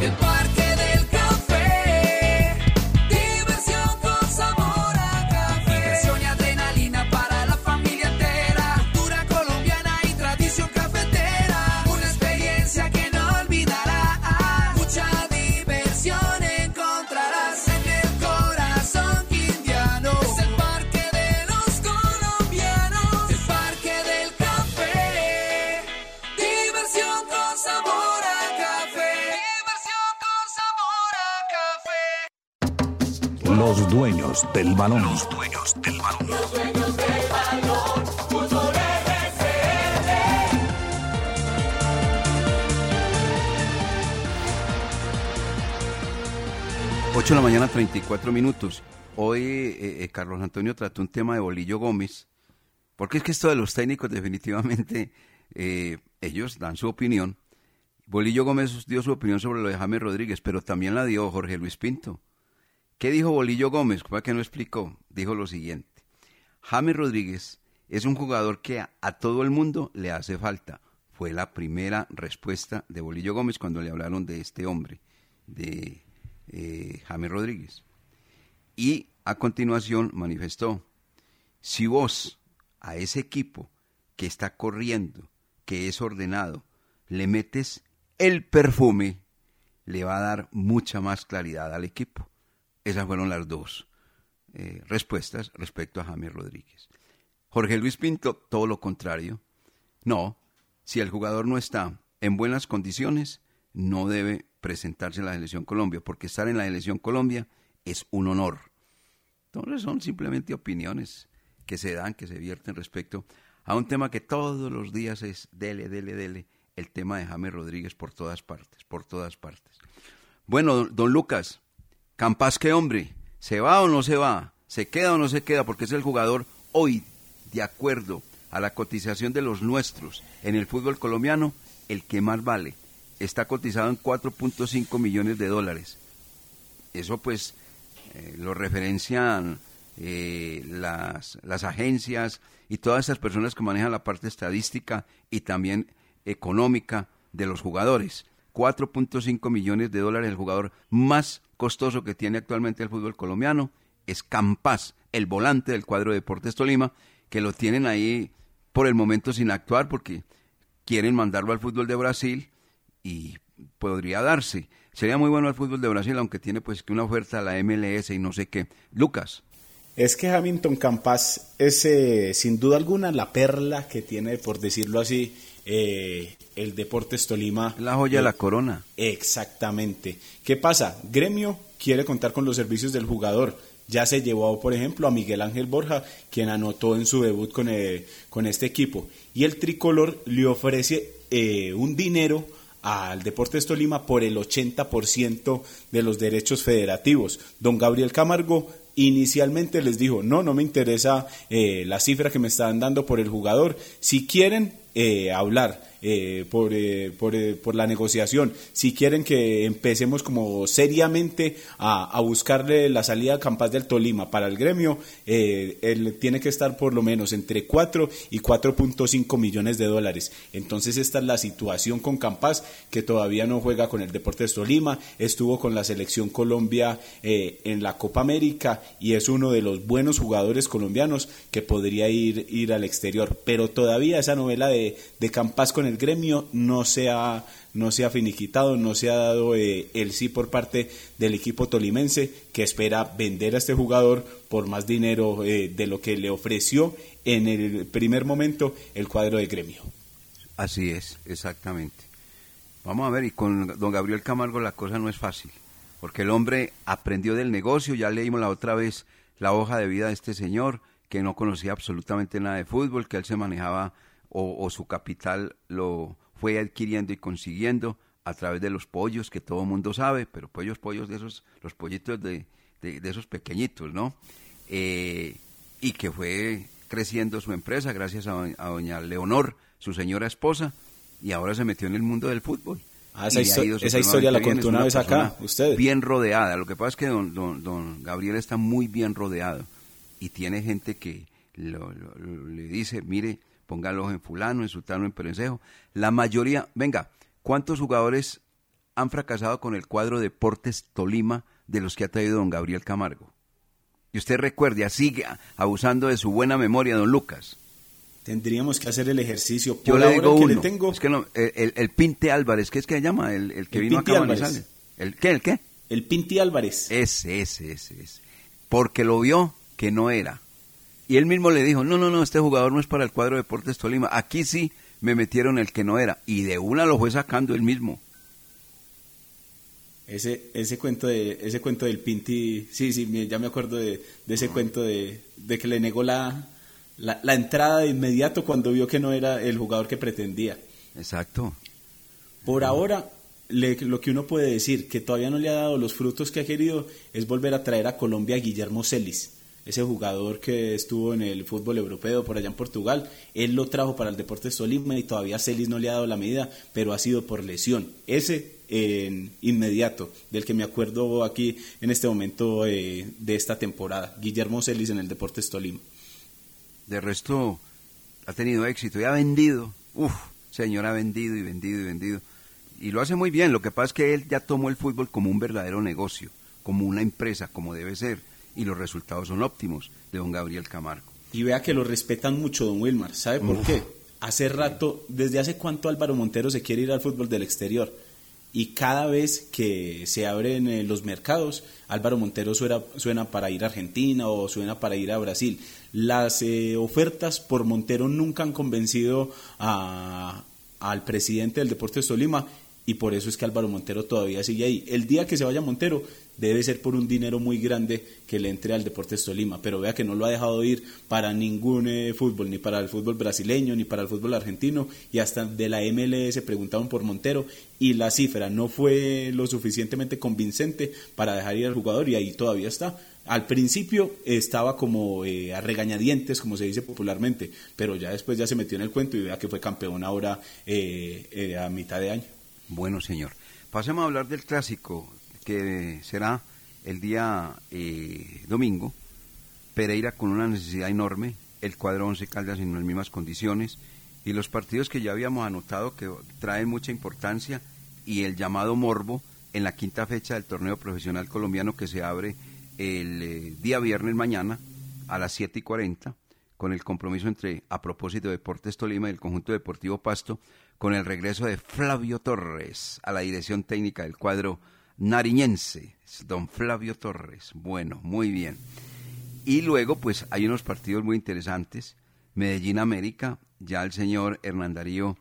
El Parque Dueños del balón. Los dueños del balón. Los dueños del balón. Fútbol RCN. 8 de la mañana, 34 minutos. Hoy eh, eh, Carlos Antonio trató un tema de Bolillo Gómez, porque es que esto de los técnicos definitivamente eh, ellos dan su opinión. Bolillo Gómez dio su opinión sobre lo de James Rodríguez, pero también la dio Jorge Luis Pinto. ¿Qué dijo Bolillo Gómez? ¿Para que no explicó? Dijo lo siguiente. James Rodríguez es un jugador que a, todo el mundo le hace falta. Fue la primera respuesta de Bolillo Gómez cuando le hablaron de este hombre, de eh, Rodríguez. Y a continuación manifestó, si vos a ese equipo que está corriendo, que es ordenado, le metes el perfume, le va a dar mucha más claridad al equipo. Esas fueron las dos eh, respuestas respecto a James Rodríguez. Jorge Luis Pinto, todo lo contrario. No, si el jugador no está en buenas condiciones, no debe presentarse en la selección Colombia, porque estar en la selección Colombia es un honor. Entonces son simplemente opiniones que se dan, que se vierten respecto a un tema que todos los días es dele, dele, dele, el tema de James Rodríguez por todas partes, por todas partes. Bueno, don Lucas, Campas, ¿qué hombre? ¿Se va o no se va? ¿Se queda o no se queda? Porque es el jugador hoy, de acuerdo a la cotización de los nuestros en el fútbol colombiano, el que más vale. Está cotizado en 4.5 millones de dólares. Eso pues eh, lo referencian eh, las, las agencias y todas esas personas que manejan la parte estadística y también económica de los jugadores. 4.5 millones de dólares el jugador más costoso que tiene actualmente el fútbol colombiano es Campas, el volante del cuadro de Deportes Tolima, que lo tienen ahí por el momento sin actuar porque quieren mandarlo al fútbol de Brasil y podría darse. Sería muy bueno el fútbol de Brasil, aunque tiene pues que una oferta a la MLS y no sé qué. Lucas. Es que Hamilton Campas es eh, sin duda alguna la perla que tiene, por decirlo así, eh, el Deportes Tolima. La joya de la corona. Exactamente. ¿Qué pasa? Gremio quiere contar con los servicios del jugador. Ya se llevó, por ejemplo, a Miguel Ángel Borja, quien anotó en su debut con, eh, con este equipo. Y el tricolor le ofrece eh, un dinero al Deportes Tolima por el 80% de los derechos federativos. Don Gabriel Camargo inicialmente les dijo, no, no me interesa eh, la cifra que me están dando por el jugador, si quieren eh, hablar eh, por, eh, por, eh, por, la negociación, si quieren que empecemos como seriamente a, a buscarle la salida a Campas del Tolima para el gremio, él tiene que estar por lo menos entre 4 y 4.5 millones de dólares. Entonces esta es la situación con Campas, que todavía no juega con el Deportes Tolima, estuvo con la selección Colombia en la Copa América y es uno de los buenos jugadores colombianos que podría ir, ir al exterior. Pero todavía esa novela de, de Campas con el gremio no se ha, no se ha finiquitado, no se ha dado eh, el sí por parte del equipo tolimense que espera vender a este jugador por más dinero eh, de lo que le ofreció en el primer momento el cuadro de gremio. Así es, exactamente. Vamos a ver, y con don Gabriel Camargo la cosa no es fácil, porque el hombre aprendió del negocio, ya leímos la otra vez la hoja de vida de este señor, que no conocía absolutamente nada de fútbol, que él se manejaba o, o, su capital lo fue adquiriendo y consiguiendo a través de los pollos que todo el mundo sabe, pero pollos, pollos de esos, los pollitos de, de, de esos pequeñitos, ¿no? Eh, y que fue creciendo su empresa gracias a, a, doña Leonor, su señora esposa, y ahora se metió en el mundo del fútbol. Ah, esa, histo esa historia la contó una, vez acá, usted. Bien rodeada, lo que pasa es que don, don, don Gabriel está muy bien rodeado y tiene gente que lo, lo, lo, le dice, mire, póngalos en fulano, en sultano, en perencejo. La mayoría, venga, ¿cuántos jugadores han fracasado con el cuadro Deportes Tolima de los que ha traído don Gabriel Camargo? Y usted recuerde, así abusando de su buena memoria, don Lucas. Tendríamos que hacer el ejercicio. Por Yo le digo uno, le tengo... es que no, el, el, el, Pinte Álvarez, ¿qué es que se llama? El, el que el vino Pinti acá Álvarez. ¿El qué? ¿El qué? El Pinti Álvarez. Ese, ese, ese, ese. Porque lo vio que no era. Y él mismo le dijo, no, no, no, este jugador no es para el cuadro de Deportes Tolima. Aquí sí me metieron el que no era. Y de una lo fue sacando él mismo. Ese, ese cuento de ese cuento del Pinti, sí, sí, ya me acuerdo de, de ese -huh. cuento de, de, que le negó la, la, la, entrada de inmediato cuando vio que no era el jugador que pretendía. Exacto. Por ahora, le, lo que uno puede decir, que todavía no le ha dado los frutos que ha querido, es volver a traer a Colombia a Guillermo Celis ese jugador que estuvo en el fútbol europeo por allá en Portugal, él lo trajo para el Deportes Tolima y todavía Celis no le ha dado la medida, pero ha sido por lesión. Ese en inmediato, del que me acuerdo aquí en este momento eh, de esta temporada, Guillermo Celis en el Deportes Tolima. De resto, ha tenido éxito y ha vendido, uff, señor, ha vendido y vendido y vendido. Y lo hace muy bien, lo que pasa es que él ya tomó el fútbol como un verdadero negocio, como una empresa, como debe ser y los resultados son óptimos de don Gabriel Camargo. Y vea que lo respetan mucho, don Wilmar. ¿Sabe por Uf. qué? Hace rato, desde hace cuánto Álvaro Montero se quiere ir al fútbol del exterior. Y cada vez que se abren eh, los mercados, Álvaro Montero suena, suena, para ir a Argentina o suena para ir a Brasil. Las eh, ofertas por Montero nunca han convencido a, al presidente del Deportes Tolima y por eso es que Álvaro Montero todavía sigue ahí. El día que se vaya Montero debe ser por un dinero muy grande que le entre al Deportes Tolima, pero vea que no lo ha dejado ir para ningún eh, fútbol, ni para el fútbol brasileño, ni para el fútbol argentino, y hasta de la MLS preguntaban por Montero, y la cifra no fue lo suficientemente convincente para dejar ir al jugador, y ahí todavía está. Al principio estaba como eh, a regañadientes, como se dice popularmente, pero ya después ya se metió en el cuento y vea que fue campeón ahora eh, a mitad de año. Bueno, señor. Pasemos a hablar del clásico que será el día eh, domingo. Pereira con una necesidad enorme, el cuadro 11 Caldas en las mismas condiciones y los partidos que ya habíamos anotado que traen mucha importancia y el llamado Morbo en la quinta fecha del torneo profesional colombiano que se abre el eh, día viernes mañana a las 7 y 40 con el compromiso entre, a propósito de Deportes Tolima y el conjunto deportivo Pasto, con el regreso de Flavio Torres a la dirección técnica del cuadro nariñense, don Flavio Torres. Bueno, muy bien. Y luego, pues hay unos partidos muy interesantes. Medellín América, ya el señor Hernán Darío,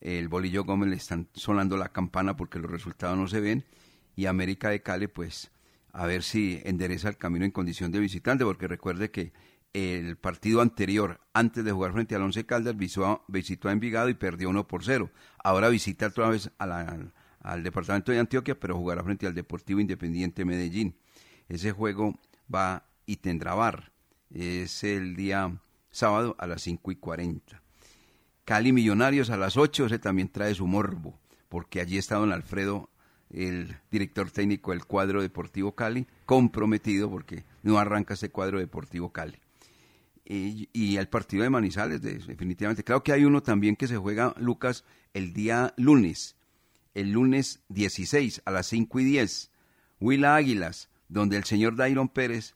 el Bolillo Gómez le están sonando la campana porque los resultados no se ven. Y América de Cali, pues a ver si endereza el camino en condición de visitante, porque recuerde que el partido anterior, antes de jugar frente al Once Caldas, visitó, a Envigado y perdió 1 por 0. Ahora visita otra vez a la, al departamento de Antioquia, pero jugará frente al Deportivo Independiente Medellín. Ese juego va y tendrá bar. Es el día sábado a las 5 y 40. Cali Millonarios a las 8, ese también trae su morbo, porque allí está don Alfredo, el director técnico del cuadro deportivo Cali, comprometido porque no arranca ese cuadro deportivo Cali. Y, y el partido de Manizales, de- definitivamente. Claro que hay uno también que se juega, Lucas, el día lunes, el lunes 16 a las 5 y 10. Huila Águilas, donde el señor Dairon Pérez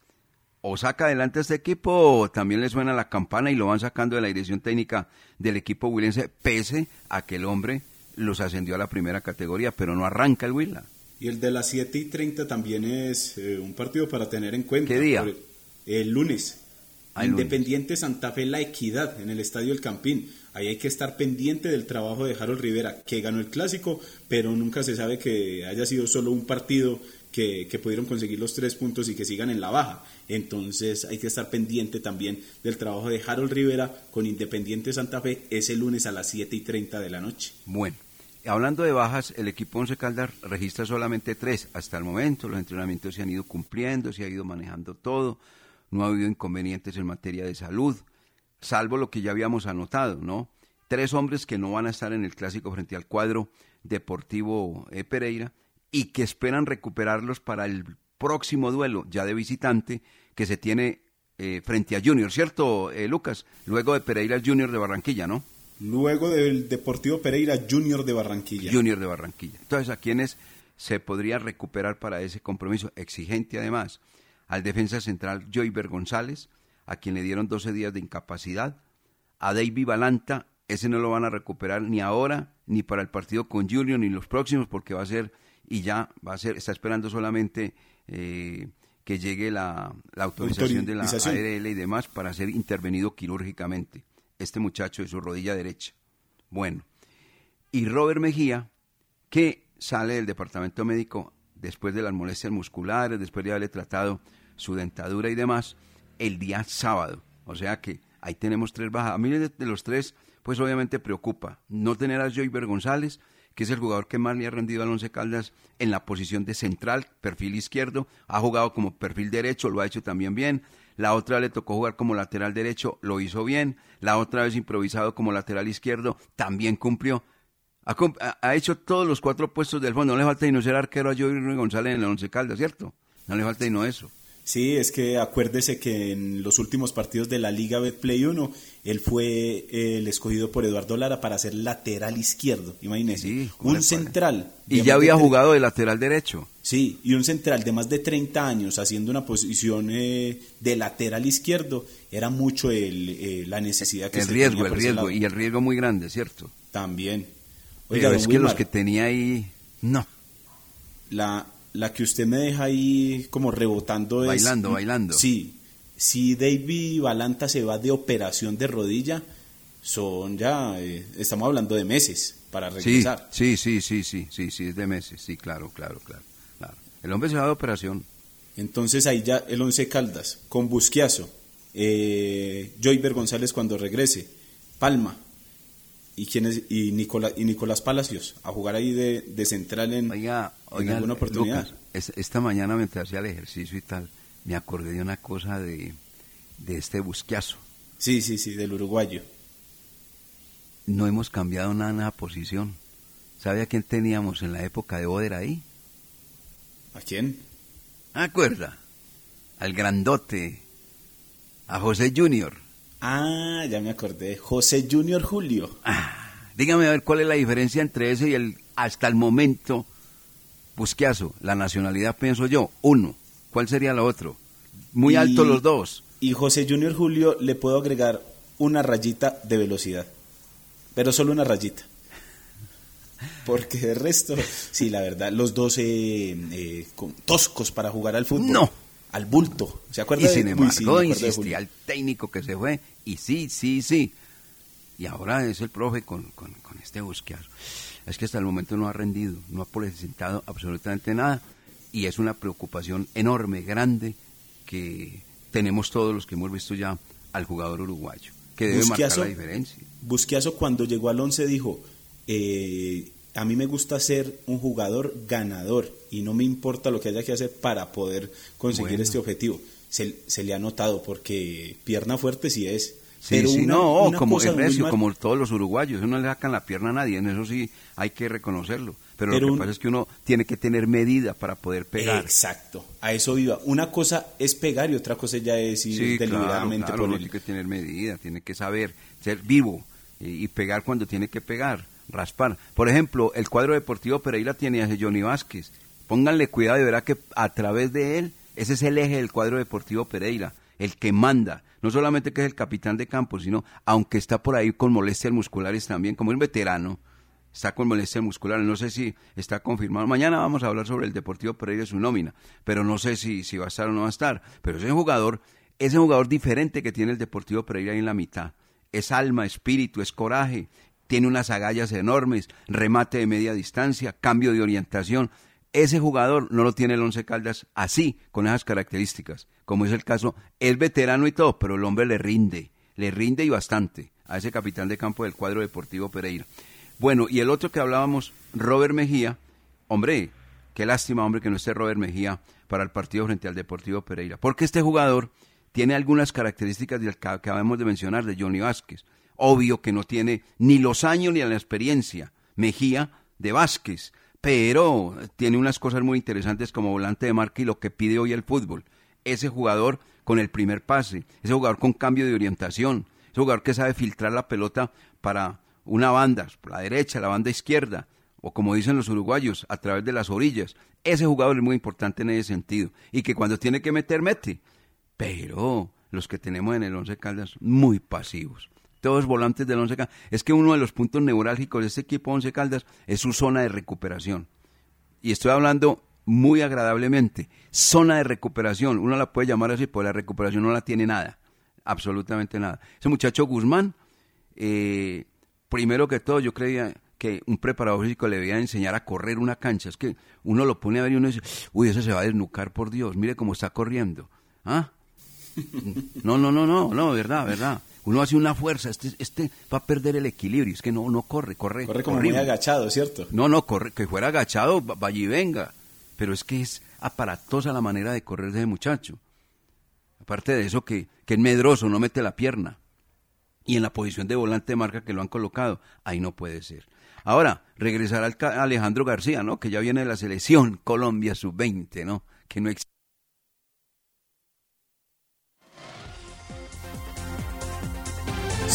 o saca adelante a este equipo o también le suena la campana y lo van sacando de la dirección técnica del equipo huilense, pese a que el hombre los ascendió a la primera categoría, pero no arranca el Huila. Y el de las 7 y 30 también es eh, un partido para tener en cuenta. ¿Qué día? Por el, el lunes. Ah, el lunes. Independiente Santa Fe La Equidad en el Estadio El Campín. Ahí hay que estar pendiente del trabajo de Harold Rivera, que ganó el clásico, pero nunca se sabe que haya sido solo un partido que, pudieron conseguir los tres puntos y que sigan en la baja. Entonces hay que estar pendiente también del trabajo de Harold Rivera con Independiente Santa Fe ese lunes a las 7 y 30 de la noche. Bueno, hablando de bajas, el equipo Once Caldas registra solamente tres hasta el momento. Los entrenamientos se han ido cumpliendo, se ha ido manejando todo. No ha habido inconvenientes en materia de salud, salvo lo que ya habíamos anotado, ¿no? Tres hombres que no van a estar en el clásico frente al cuadro deportivo eh, Pereira y que esperan recuperarlos para el próximo duelo ya de visitante que se tiene eh, frente a Junior, ¿cierto, eh, Lucas? Luego de Pereira Junior de Barranquilla, ¿no? Luego del Deportivo Pereira Junior de Barranquilla. Junior de Barranquilla. Entonces, ¿a quiénes se podría recuperar para ese compromiso? Exigente además. Al defensa central Joyber González, a quien le dieron 12 días de incapacidad. A David Balanta, ese no lo van a recuperar ni ahora, ni para el partido con Junior, ni los próximos, porque va a ser, y ya va a ser, está esperando solamente eh, que llegue la, la autorización de la. ARL y demás para ser intervenido quirúrgicamente. Este muchacho de su rodilla derecha. Bueno, y Robert Mejía, que sale del departamento médico después de las molestias musculares, después de haberle tratado su dentadura y demás, el día sábado. O sea que ahí tenemos tres bajas. A mí de, los tres, pues obviamente preocupa no tener a Joyber González, que es el jugador que más le ha rendido al Once Caldas en la posición de central, perfil izquierdo, ha jugado como perfil derecho, lo ha hecho también bien. La otra le tocó jugar como lateral derecho, lo hizo bien. La otra vez improvisado como lateral izquierdo, también cumplió. Ha, ha- hecho todos los cuatro puestos del fondo. No le falta no ser arquero a Joey González en el Once Caldas, ¿cierto? No le falta no eso. Sí, es que acuérdese que en los últimos partidos de la Liga Betplay 1, él fue eh, el escogido por Eduardo Lara para ser lateral izquierdo, imagínese. ¿cómo un central. Y ya de había jugado de lateral derecho. Sí, y un central de más de 30 años haciendo una posición eh, de lateral izquierdo, era mucho el, eh, la necesidad que El se riesgo, tenía el por ese riesgo. Y el riesgo muy grande, ¿cierto? También. Pero don es que los que tenía ahí, no. la, la que usted me deja ahí como rebotando es... Bailando, bailando. Sí, si David Balanta se va de operación de rodilla, son ya, eh, estamos hablando de meses para regresar. sí, sí, sí, sí, sí, sí, es de meses. Sí, claro, claro, claro. claro. El hombre se va de operación. Entonces ahí ya el Once Caldas, con Busquiazo, eh, Joyber González cuando regrese, Palma y, quienes, y, Nicola- y Nicolás Palacios a jugar ahí de, de central en, Oiga, en alguna oportunidad. Lucas, es- esta mañana mientras hacía el ejercicio y tal, me acordé de una cosa de, de este busquiazo. Sí, sí, sí, del uruguayo. No hemos cambiado nada en la posición. ¿Sabe a quién teníamos en la época de Oder ahí? ¿A quién? ¿Acuerda? Al grandote, a José Junior. Ah, ya me acordé. José Junior Julio. Dígame a ver cuál es la diferencia entre ese y el hasta el momento busquiazo. La nacionalidad, pienso yo, uno. ¿Cuál sería la otro? Muy Y- altos los dos. Y José Junior Julio le puedo agregar una rayita de velocidad. Pero solo una rayita. Porque de resto, sí, la verdad, los dos eh, eh, toscos para jugar al fútbol. No. Al bulto. ¿Se acuerda Y sin embargo, sí, insistía el técnico que se fue. Y sí, sí, sí. Y ahora es el profe con, con, con este busquiazo. Es que hasta el momento no ha rendido, no ha presentado absolutamente nada. Y es una preocupación enorme, grande, que tenemos todos los que hemos visto ya al jugador uruguayo, que debe marcar Busquiazo- la diferencia. Busquiazo cuando llegó al 11 dijo, eh, a mí me gusta ser un jugador ganador y no me importa lo que haya que hacer para poder conseguir Bueno. este objetivo. Se, se le ha notado porque pierna fuerte sí es. Sí, pero sí, una- no, una como es recio, como todos los uruguayos, uno le sacan la pierna a nadie, en eso sí hay que reconocerlo. Pero, Pero lo que un- pasa es que uno tiene que tener medida para poder pegar. Exacto, a eso iba. Una cosa es pegar y otra cosa ya es ir Sí, claro, deliberadamente claro, por uno el- tiene que tener medida, tiene que saber ser vivo y, y pegar cuando tiene que pegar, raspar. Por ejemplo, el cuadro deportivo Pereira tiene a Johnny Vázquez. Pónganle cuidado y verá que a través de él, ese es el eje del cuadro deportivo Pereira, el que manda. No solamente que es el capitán de campo, sino aunque está por ahí con molestias musculares también, como un veterano, está con molestias musculares. No sé si está confirmado. Mañana vamos a hablar sobre el Deportivo Pereira y su nómina, pero no sé si, si va a estar o no va a estar. Pero ese jugador, ese jugador diferente que tiene el Deportivo Pereira ahí en la mitad, es alma, espíritu, es coraje, tiene unas agallas enormes, remate de media distancia, cambio de orientación. Ese jugador no lo tiene el Once Caldas así, con esas características, como es el caso, es veterano y todo, pero el hombre le rinde, le rinde y bastante a ese capitán de campo del cuadro deportivo Pereira. Bueno, y el otro que hablábamos, Robert Mejía, hombre, qué lástima, hombre, que no esté Robert Mejía para el partido frente al Deportivo Pereira, porque este jugador tiene algunas características que acabamos de mencionar de Johnny Vázquez. Obvio que no tiene ni los años ni la experiencia Mejía de Vázquez, pero tiene unas cosas muy interesantes como volante de marca y lo que pide hoy el fútbol. Ese jugador con el primer pase, ese jugador con cambio de orientación, ese jugador que sabe filtrar la pelota para una banda, la derecha, la banda izquierda, o como dicen los uruguayos, a través de las orillas. Ese jugador es muy importante en ese sentido. Y que cuando tiene que meter, mete. Pero los que tenemos en el Once Caldas, muy pasivos. Todos volantes del Once Caldas. Es que uno de los puntos neurálgicos de este equipo Once Caldas es su zona de recuperación. Y estoy hablando muy agradablemente. Zona de recuperación. Uno la puede llamar así, pues la recuperación no la tiene nada. Absolutamente nada. Ese muchacho Guzmán, eh, primero que todo, yo creía que un preparador físico le debía enseñar a correr una cancha. Es que uno lo pone a ver y uno dice, uy, ese se va a desnucar, por Dios, mire cómo está corriendo. ¿Ah? No, no, no, no, no, verdad, verdad. Uno hace una fuerza, este, este va a perder el equilibrio, es que no, no corre, corre. Corre como muy horrible. agachado, ¿cierto? No, no, corre, que fuera agachado, va- vaya y venga. Pero es que es aparatosa la manera de correr de ese muchacho. Aparte de eso, que, que es medroso, no mete la pierna. Y en la posición de volante de marca que lo han colocado, ahí no puede ser. Ahora, regresar al ca- Alejandro García, ¿no? Que ya viene de la selección Colombia sub-20, ¿no? Que no existe.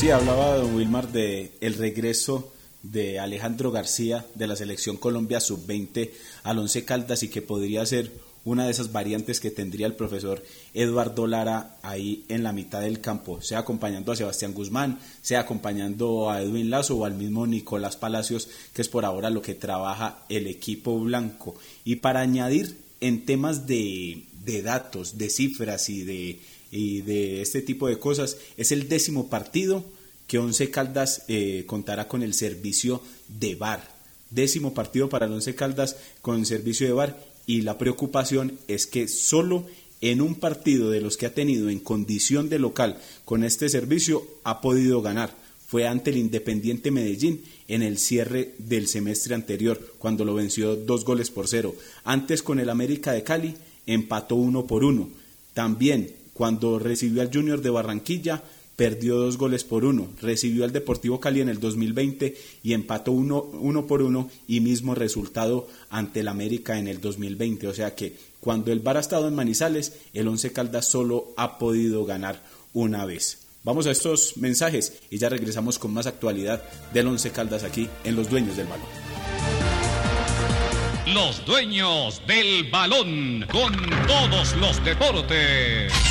Sí, hablaba don Wilmar de el regreso de Alejandro García de la selección Colombia sub-20 al Once Caldas y que podría ser una de esas variantes que tendría el profesor Eduardo Lara ahí en la mitad del campo, sea acompañando a Sebastián Guzmán, sea acompañando a Edwin Lazo o al mismo Nicolás Palacios, que es por ahora lo que trabaja el equipo blanco. Y para añadir en temas de, de datos, de cifras y de, y de este tipo de cosas, es el décimo partido que Once Caldas eh, contará con el servicio de VAR. Décimo partido para el Once Caldas con servicio de VAR y la preocupación es que solo en un partido de los que ha tenido en condición de local con este servicio ha podido ganar. Fue ante el Independiente Medellín en el cierre del semestre anterior, cuando lo venció dos goles por cero. Antes con el América de Cali empató uno por uno. También cuando recibió al Junior de Barranquilla perdió dos goles por uno, recibió al Deportivo Cali en el 2020 y empató uno, uno por uno y mismo resultado ante el América en el 2020. O sea que cuando el VAR ha estado en Manizales, el Once Caldas solo ha podido ganar una vez. Vamos a estos mensajes y ya regresamos con más actualidad del Once Caldas aquí en Los Dueños del Balón. Los dueños del balón con todos los deportes.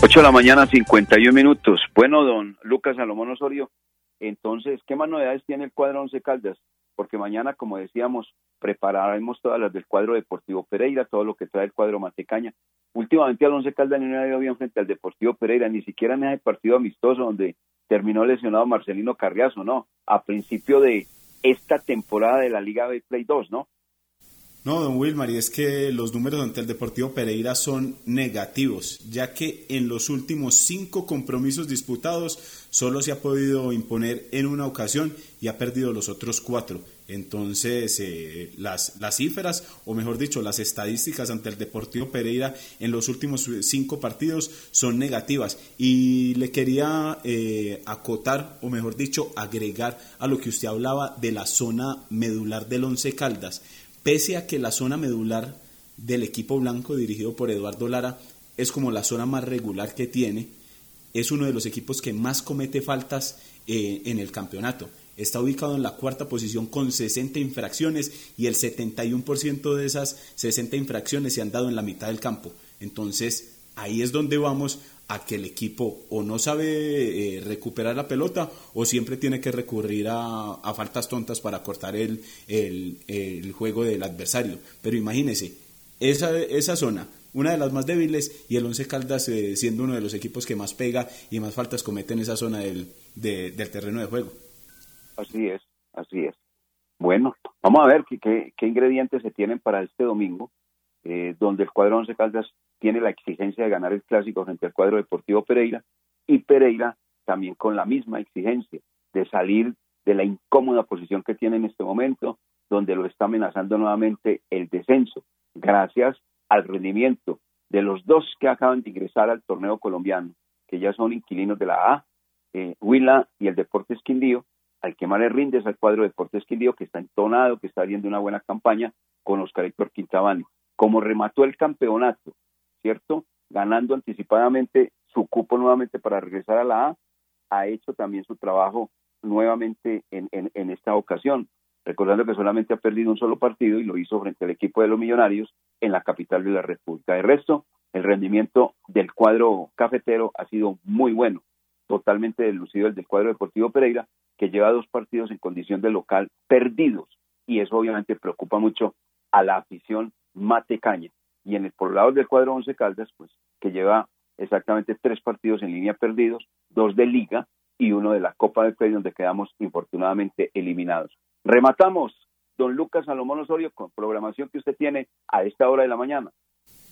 8 de la mañana, 51 minutos. Bueno, don Lucas Salomón Osorio, entonces, ¿qué más novedades tiene el cuadro Once Caldas? Porque mañana, como decíamos, prepararemos todas las del cuadro Deportivo Pereira, todo lo que trae el cuadro Matecaña. Últimamente al Once Caldas no ha ido bien frente al Deportivo Pereira, ni siquiera en ese partido amistoso donde terminó lesionado Marcelino Carriazo, ¿no? A principio de esta temporada de la Liga B Play 2, ¿no? No, don Wilmar, y es que los números ante el Deportivo Pereira son negativos, ya que en los últimos cinco compromisos disputados solo se ha podido imponer en una ocasión y ha perdido los otros cuatro. Entonces, eh, las, cifras, o mejor dicho, las estadísticas ante el Deportivo Pereira en los últimos cinco partidos son negativas. Y le quería eh, acotar, o mejor dicho, agregar a lo que usted hablaba de la zona medular del Once Caldas pese a que la zona medular del equipo blanco dirigido por Eduardo Lara es como la zona más regular que tiene, es uno de los equipos que más comete faltas eh, en el campeonato. Está ubicado en la cuarta posición con 60 infracciones y el 71% de esas 60 infracciones se han dado en la mitad del campo. Entonces, ahí es donde vamos a que el equipo o no sabe eh, recuperar la pelota o siempre tiene que recurrir a, faltas tontas para cortar el, el, juego del adversario. Pero imagínese, esa, esa zona, una de las más débiles y el Once Caldas eh, siendo uno de los equipos que más pega y más faltas comete en esa zona del, del terreno de juego. Así es, así es. Bueno, vamos a ver qué, qué, ingredientes se tienen para este domingo, eh, donde el cuadro Once Caldas tiene la exigencia de ganar el clásico frente al cuadro deportivo Pereira y Pereira también con la misma exigencia de salir de la incómoda posición que tiene en este momento, donde lo está amenazando nuevamente el descenso, gracias al rendimiento de los dos que acaban de ingresar al torneo colombiano, que ya son inquilinos de la A, eh, Huila y el Deportes Quindío, al que más le rinde es al cuadro Deportes Quindío, que está entonado, que está haciendo una buena campaña con Oscar Héctor Quintabani. Como remató el campeonato ¿cierto? Ganando anticipadamente su cupo nuevamente para regresar a la A, ha hecho también su trabajo nuevamente en, en, esta ocasión, recordando que solamente ha perdido un solo partido y lo hizo frente al equipo de los Millonarios en la capital de la República. De resto, el rendimiento del cuadro cafetero ha sido muy bueno, totalmente delucido el del cuadro deportivo Pereira, que lleva dos partidos en condición de local perdidos, y eso obviamente preocupa mucho a la afición matecaña y en el por lado del cuadro Once Caldas, pues que lleva exactamente tres partidos en línea perdidos, dos de liga y uno de la Copa del Rey donde quedamos infortunadamente eliminados. Rematamos, don Lucas Salomón Osorio, con programación que usted tiene a esta hora de la mañana.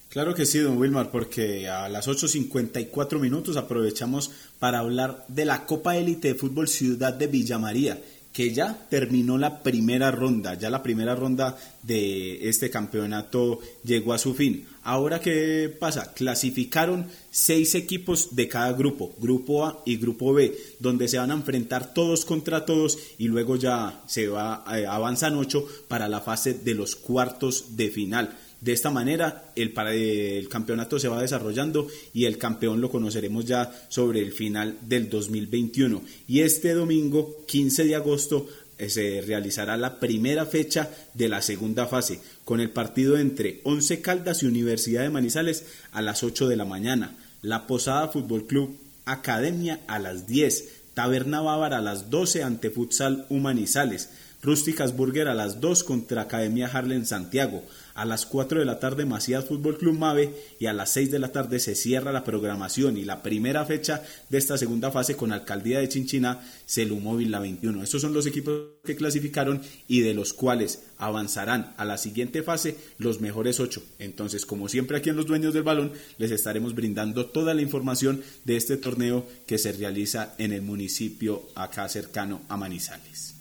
Claro que sí, don Wilmar, porque a las 8.54 minutos aprovechamos para hablar de la Copa Élite de Fútbol Ciudad de Villa María que ya terminó la primera ronda, ya la primera ronda de este campeonato llegó a su fin. Ahora, ¿qué pasa? Clasificaron seis equipos de cada grupo, grupo A y grupo B, donde se van a enfrentar todos contra todos y luego ya se va, eh, avanzan ocho para la fase de los cuartos de final. De esta manera, el, el campeonato se va desarrollando y el campeón lo conoceremos ya sobre el final del 2021. Y este domingo, 15 de agosto, eh, se realizará la primera fecha de la segunda fase, con el partido entre Once Caldas y Universidad de Manizales a las 8 de la mañana, La Posada Fútbol Club Academia a las 10, Taberna Bávara a las 12 ante Futsal Humanizales, Rústicas Burger a las 2 contra Academia Harlem Santiago, a las 4 de la tarde Macías Fútbol Club Mave y a las 6 de la tarde se cierra la programación y la primera fecha de esta segunda fase con Alcaldía de Chinchina, Celumóvil la 21. Estos son los equipos que clasificaron y de los cuales avanzarán a la siguiente fase los mejores 8. Entonces, como siempre aquí en Los Dueños del Balón, les estaremos brindando toda la información de este torneo que se realiza en el municipio acá cercano a Manizales.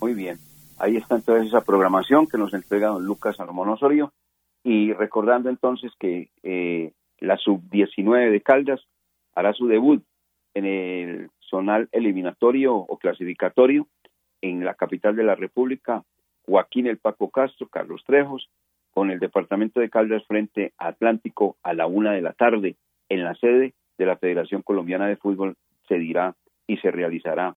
Muy bien. Ahí está entonces esa programación que nos entrega don Lucas Salomón Osorio. Y recordando entonces que eh, la sub-19 de Caldas hará su debut en el zonal eliminatorio o clasificatorio en la capital de la República, Joaquín El Paco Castro, Carlos Trejos, con el departamento de Caldas frente a Atlántico a la una de la tarde. En la sede de la Federación Colombiana de Fútbol se dirá y se realizará